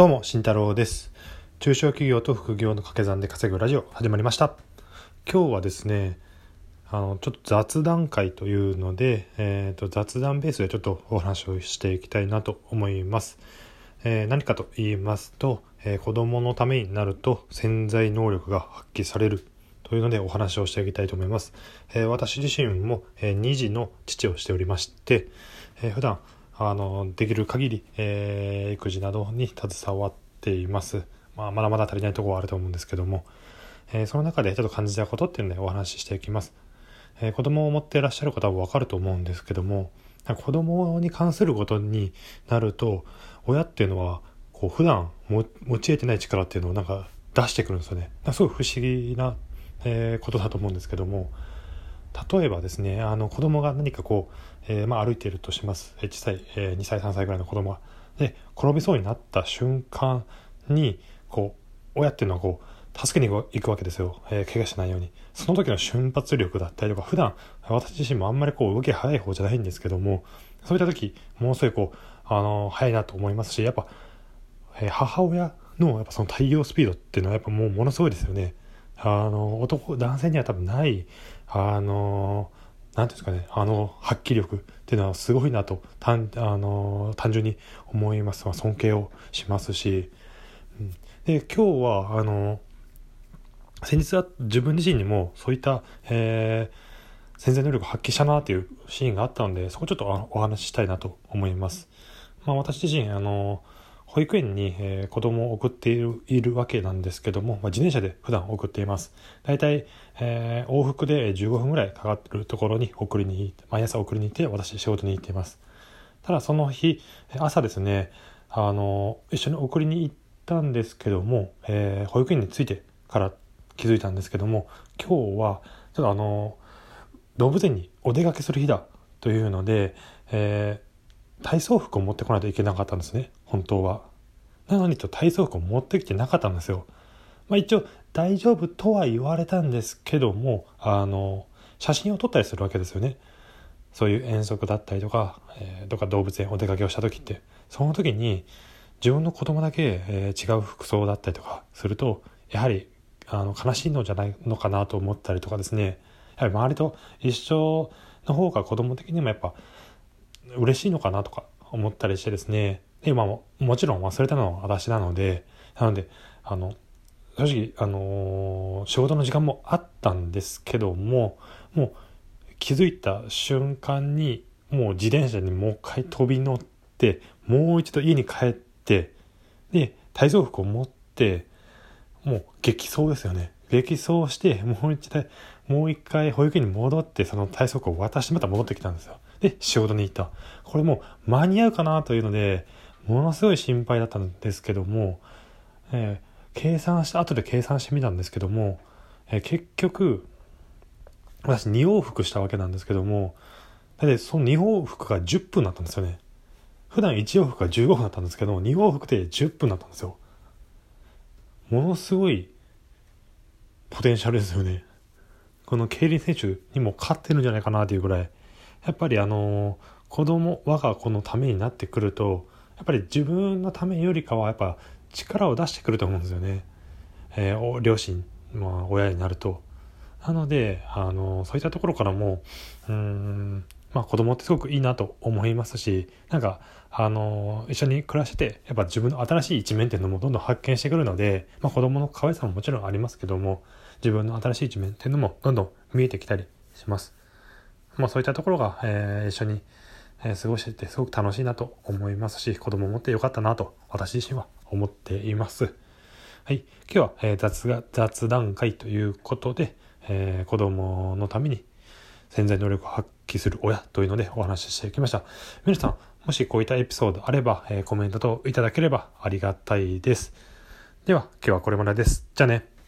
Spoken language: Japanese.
どうも、慎太郎です。中小企業と副業の掛け算で稼ぐラジオ始まりました。今日はですね、あの、ちょっと雑談会というので、えっ、と、雑談ベースでちょっとお話をしていきたいなと思います。えー何かと言いますと、えー子供のためになると潜在能力が発揮されるというのでお話をしていきたいと思います。え私自身も、え2児の父をしておりまして、えー普段あのできる限り、えー育児などに携わっています。まあ、まだまだ足りないところはあると思うんですけども、えーその中でちょっと感じたことっていうのでお話ししていきます。えー子供を持っていらっしゃる方はわかると思うんですけども、子供に関することになると、親っていうのは、こう普段持ち得てない力っていうのをなんか出してくるんですよね。すごい不思議な、えーことだと思うんですけども、例えばですね、あの子供が何かこう、えーまあ、歩いているとします。小さい、えー2歳、3歳ぐらいの子供が。で、転びそうになった瞬間に、こう、親っていうのはこう、助けに行くわけですよ。えー怪我しないように。その時の瞬発力だったりとか、普段、私自身もあんまりこう、動き早い方じゃないんですけども、そういった時、ものすごいこう、あの早いなと思いますし、やっぱ、えー母親のやっぱその対応スピードっていうのはやっぱもうものすごいですよね。あの、男、男性には多分ない、あの、なんていうんですかね、あの、発揮力っていうのはすごいなと、単、あの、単純に思います。まあ尊敬をしますし、うんで、今日は、あの、先日は自分自身にもそういった、えー潜在能力を発揮したなっていうシーンがあったので、そこちょっとお話ししたいなと思います。まあ私自身、あの、保育園に、えー子供を送っているいるわけなんですけども、まあ、自転車で普段送っています。大体、えー往復で15分ぐらいかかってるところに送りに行って、毎朝送りに行って私仕事に行っています。ただその日、朝ですね、あの、一緒に送りに行ったんですけども、えー保育園に着いてから気づいたんですけども、今日は、ちょっとあの、動物園にお出かけする日だというので、えー体操服を持ってこないといけなかったんですね、本当は。なのにと体操服を持ってきてなかったんですよ。まあ一応大丈夫とは言われたんですけども、あの、写真を撮ったりするわけですよね。そういう遠足だったりとか、えーとか動物園お出かけをした時って、その時に自分の子供だけ、えー違う服装だったりとかすると、やはりあの悲しいのじゃないのかなと思ったりとかですね、やはり周りと一緒の方が子供的にもやっぱ嬉しいのかなとか思ったりしてですね、で、まあももちろん忘れたのは私なので、なので、あの、正直、あのー仕事の時間もあったんですけども、もう気づいた瞬間に、もう自転車にもう一回飛び乗って、もう一度家に帰って、で、体操服を持って、もう激走ですよね。激走して、もう一度、もう一回保育園に戻って、その体操服を渡してまた戻ってきたんですよ。で、仕事に行った。これもう間に合うかなというので、ものすごい心配だったんですけども、えー計算した、後で計算してみたんですけども、えー結局、私2往復したわけなんですけども、だいたいその2往復が10分だったんですよね。普段1往復が15分だったんですけど、2往復で10分だったんですよ。ものすごいポテンシャルですよね。この競輪選手にも勝ってるんじゃないかなというぐらい、やっぱりあの子供、我が子のためになってくると、やっぱり自分のためよりかはやっぱ力を出してくると思うんですよね。えー両親、まあ、親になると。なので、あのそういったところからも、うん、まあ子供ってすごくいいなと思いますし、なんか、あの一緒に暮らしてて、やっぱ自分の新しい一面っていうのもどんどん発見してくるので、まあ子供の可愛さももちろんありますけども、自分の新しい一面っていうのもどんどん見えてきたりします。まあそういったところが、えー一緒に、えー過ごしててすごく楽しいなと思いますし、子供を持ってよかったなと私自身は思っています。はい。今日は、えー雑が雑談会ということで、えー子供のために潜在能力を発揮する親というのでお話ししてきました。皆さん、もしこういったエピソードあれば、えーコメントといただければありがたいです。では、今日はこれまでです。じゃあね。